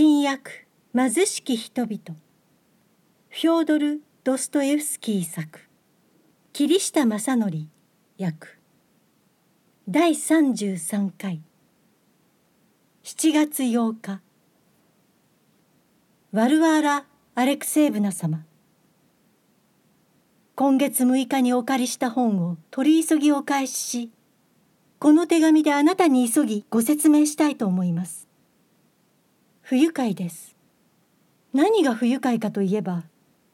新訳貧しき人々。フョードル・ドストエフスキー作。桐下正則訳第33回。7月8日。ワルワーラ・アレクセーブナ様。今月6日にお借りした本を取り急ぎお返ししこの手紙であなたに急ぎご説明したいと思います。不愉快です。何が不愉快かといえば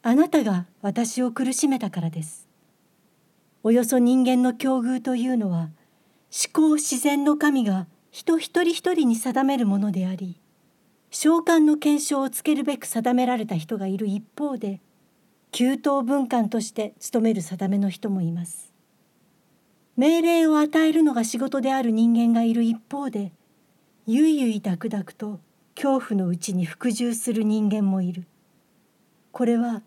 あなたが私を苦しめたからです。およそ人間の境遇というのは思考自然の神が人一人一人に定めるものであり召喚の検証をつけるべく定められた人がいる一方で給湯文官として務める定めの人もいます。命令を与えるのが仕事である人間がいる一方でゆいゆいだくだくと恐怖のうちに服従する人間もいる。これは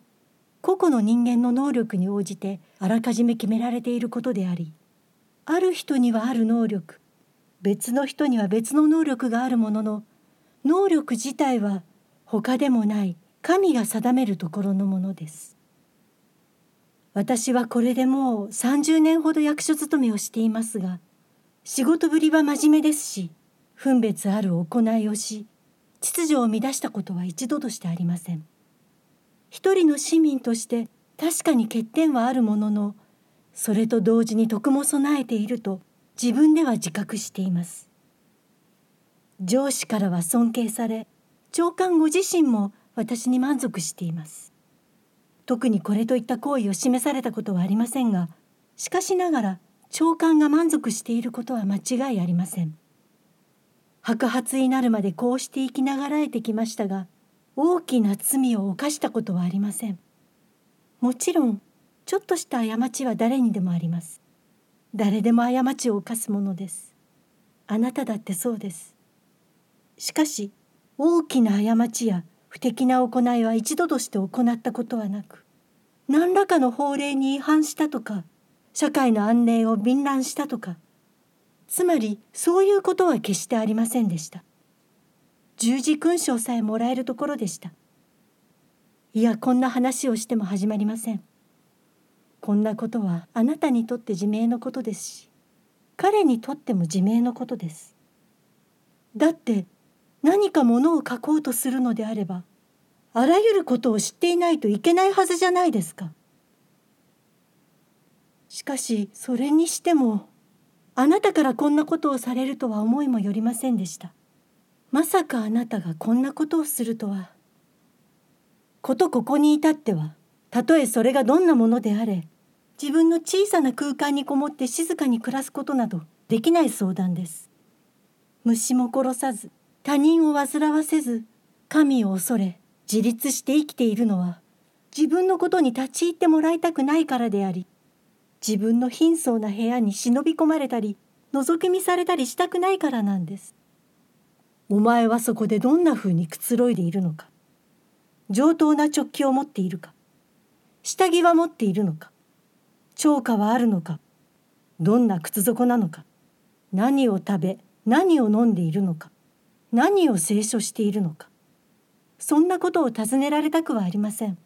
個々の人間の能力に応じてあらかじめ決められていることでありある人にはある能力別の人には別の能力があるものの能力自体は他でもない神が定めるところのものです。私はこれでもう30年ほど役所勤めをしていますが仕事ぶりは真面目ですし分別ある行いをし秩序を乱したことは一度としてありません。一人の市民として確かに欠点はあるもののそれと同時に徳も備えていると自分では自覚しています。上司からは尊敬され長官ご自身も私に満足しています。特にこれといった行為を示されたことはありませんがしかしながら長官が満足していることは間違いありません。白髪になるまでこうして生きながらえてきましたが大きな罪を犯したことはありません。もちろんちょっとした過ちは誰にでもあります。誰でも過ちを犯すものです。あなただってそうです。しかし大きな過ちや不適な行いは一度として行ったことはなく何らかの法令に違反したとか社会の安寧を敏乱したとかつまりそういうことは決してありませんでした。十字勲章さえもらえるところでした。いやこんな話をしても始まりません。こんなことはあなたにとって自明のことですし彼にとっても自明のことです。だって何かものを書こうとするのであればあらゆることを知っていないといけないはずじゃないですか。しかしそれにしてもあなたからこんなことをされるとは思いもよりませんでした。まさかあなたがこんなことをするとは。ことここに至ってはたとえそれがどんなものであれ自分の小さな空間にこもって静かに暮らすことなどできない相談です。虫も殺さず他人を煩わせず神を恐れ自立して生きているのは自分のことに立ち入ってもらいたくないからであり自分の貧相な部屋に忍び込まれたり覗き見されたりしたくないからなんです。お前はそこでどんなふうにくつろいでいるのか。上等な直器を持っているか。下着は持っているのか。超過はあるのか。どんな靴底なのか。何を食べ何を飲んでいるのか。何を清書しているのか。そんなことを尋ねられたくはありません。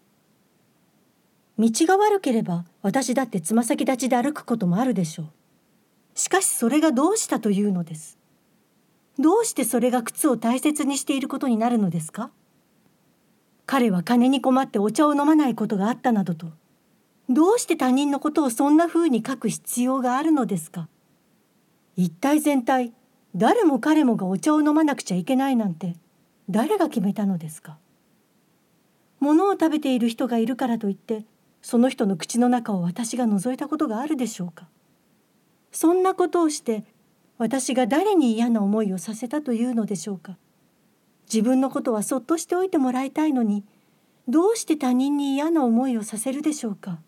道が悪ければ私だってつま先立ちで歩くこともあるでしょう。しかしそれがどうしたというのです。どうしてそれが靴を大切にしていることになるのですか？彼は金に困ってお茶を飲まないことがあったなどとどうして他人のことをそんなふうに書く必要があるのですか？一体全体誰も彼もがお茶を飲まなくちゃいけないなんて誰が決めたのですか？物を食べている人がいるからといってその人の口の中を私が覗いたことがあるでしょうか？そんなことをして私が誰に嫌な思いをさせたというのでしょうか？自分のことはそっとしておいてもらいたいのにどうして他人に嫌な思いをさせるでしょうか？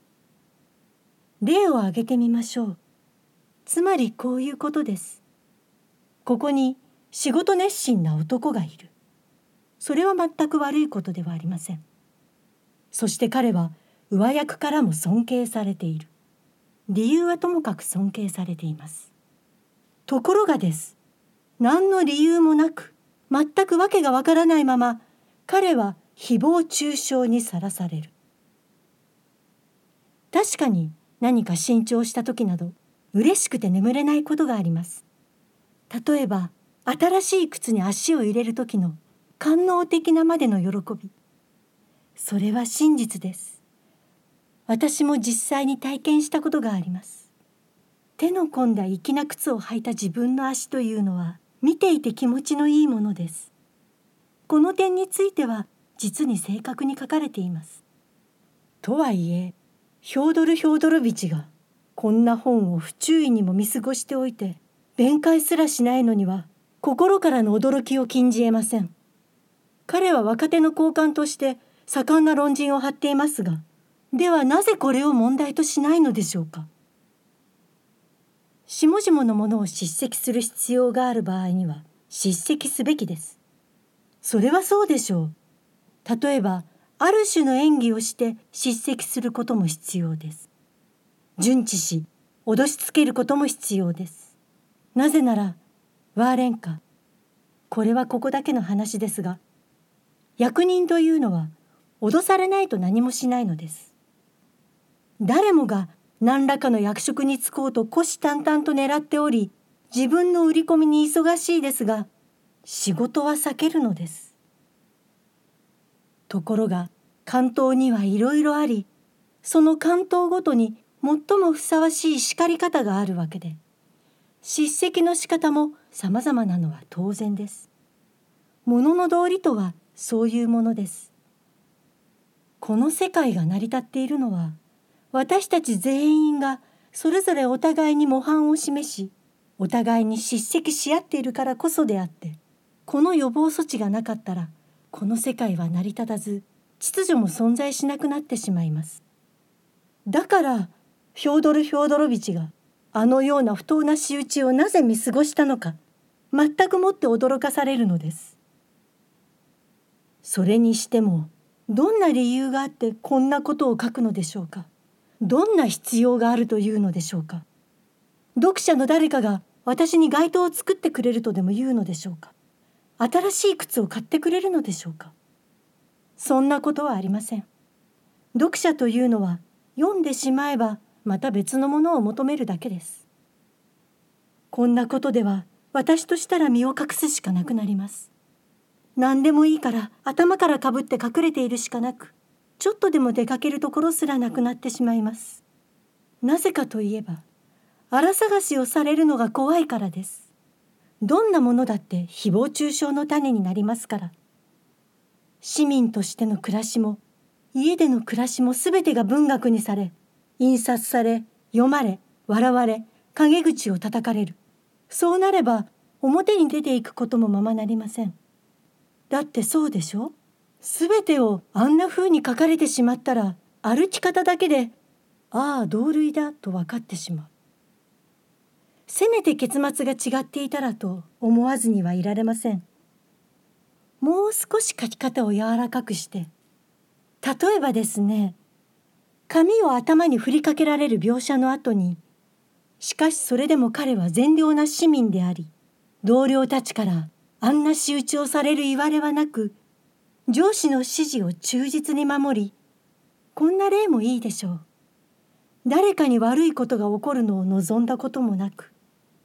例を挙げてみましょう。つまりこういうことです。ここに仕事熱心な男がいる。それは全く悪いことではありません。そして彼は上役からも尊敬されている。理由はともかく尊敬されています。ところがです。何の理由もなく全く訳がわからないまま彼は誹謗中傷にさらされる。確かに何か新調した時など嬉しくて眠れないことがあります。例えば新しい靴に足を入れる時の官能的なまでの喜び。それは真実です。私も実際に体験したことがあります。手の込んだ粋な靴を履いた自分の足というのは見ていて気持ちのいいものです。この点については実に正確に書かれています。とはいえヒョードル・ヒョードロビチがこんな本を不注意にも見過ごしておいて弁解すらしないのには心からの驚きを禁じ得ません。彼は若手の高官として盛んな論陣を張っていますがではなぜこれを問題としないのでしょうか？下々のものを叱責する必要がある場合には叱責すべきです。それはそうでしょう。例えばある種の演技をして叱責することも必要です。順知し脅しつけることも必要です。なぜならワーレンカこれはここだけの話ですが役人というのは脅されないと何もしないのです。誰もが何らかの役職に就こうと虎視眈々と狙っており自分の売り込みに忙しいですが仕事は避けるのです。ところが関東にはいろいろありその関東ごとに最もふさわしい叱り方があるわけで叱責の仕方も様々なのは当然です。ものの道理とはそういうものです。この世界が成り立っているのは私たち全員がそれぞれお互いに模範を示しお互いに叱責し合っているからこそであってこの予防措置がなかったらこの世界は成り立たず秩序も存在しなくなってしまいます。だからフョードル・フョードロビチがあのような不当な仕打ちをなぜ見過ごしたのか全くもって驚かされるのです。それにしてもどんな理由があってこんなことを書くのでしょうか。どんな必要があるというのでしょうか？読者の誰かが私に街灯を作ってくれるとでも言うのでしょうか？新しい靴を買ってくれるのでしょうか？そんなことはありません。読者というのは読んでしまえばまた別のものを求めるだけです。こんなことでは私としたら身を隠すしかなくなります。何でもいいから頭からかぶって隠れているしかなくちょっとでも出かけるところすらなくなってしまいます。なぜかといえば荒探しをされるのが怖いからです。どんなものだって誹謗中傷の種になりますから。市民としての暮らしも家での暮らしも全てが文学にされ印刷され読まれ笑われ陰口を叩かれる。そうなれば表に出ていくこともままなりません。だってそうでしょ？全てをあんな風に書かれてしまったら歩き方だけでああ同類だと分かってしまう。せめて結末が違っていたらと思わずにはいられません。もう少し書き方を柔らかくして例えばですね紙を頭に振りかけられる描写の後にしかしそれでも彼は善良な市民であり同僚たちからあんな仕打ちをされるいわれはなく上司の指示を忠実に守りこんな例もいいでしょう。誰かに悪いことが起こるのを望んだこともなく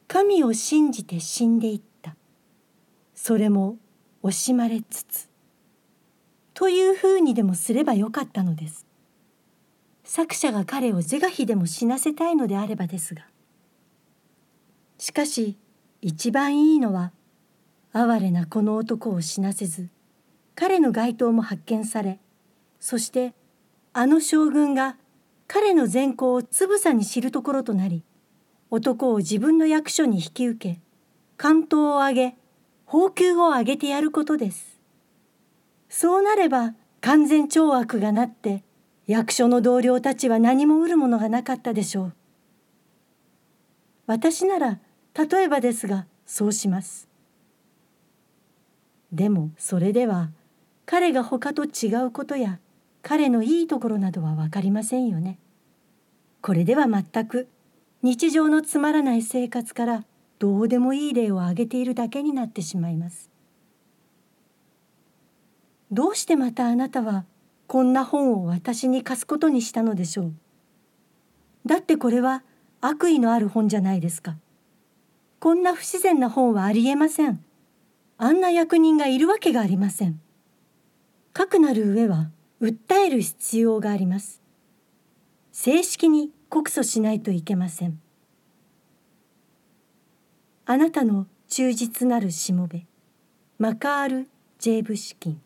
神を信じて死んでいった。それも惜しまれつつ。というふうにでもすればよかったのです。作者が彼を是が非でも死なせたいのであればですが。しかし一番いいのは哀れなこの男を死なせず彼の街灯も発見されそしてあの将軍が彼の善行をつぶさに知るところとなり男を自分の役所に引き受け関東を挙げ宝給を挙げてやることです。そうなれば完全懲悪がなって役所の同僚たちは何も得るものがなかったでしょう。私なら例えばですがそうします。でもそれでは彼が他と違うことや彼のいいところなどは分かりませんよね。これでは全く日常のつまらない生活からどうでもいい例を挙げているだけになってしまいます。どうしてまたあなたはこんな本を私に貸すことにしたのでしょう？だってこれは悪意のある本じゃないですかこんな不自然な本はありえませんあんな役人がいるわけがありませんかくなる上は訴える必要があります。正式に告訴しないといけません。あなたの忠実なるしもべマカール・ジェーブシキン。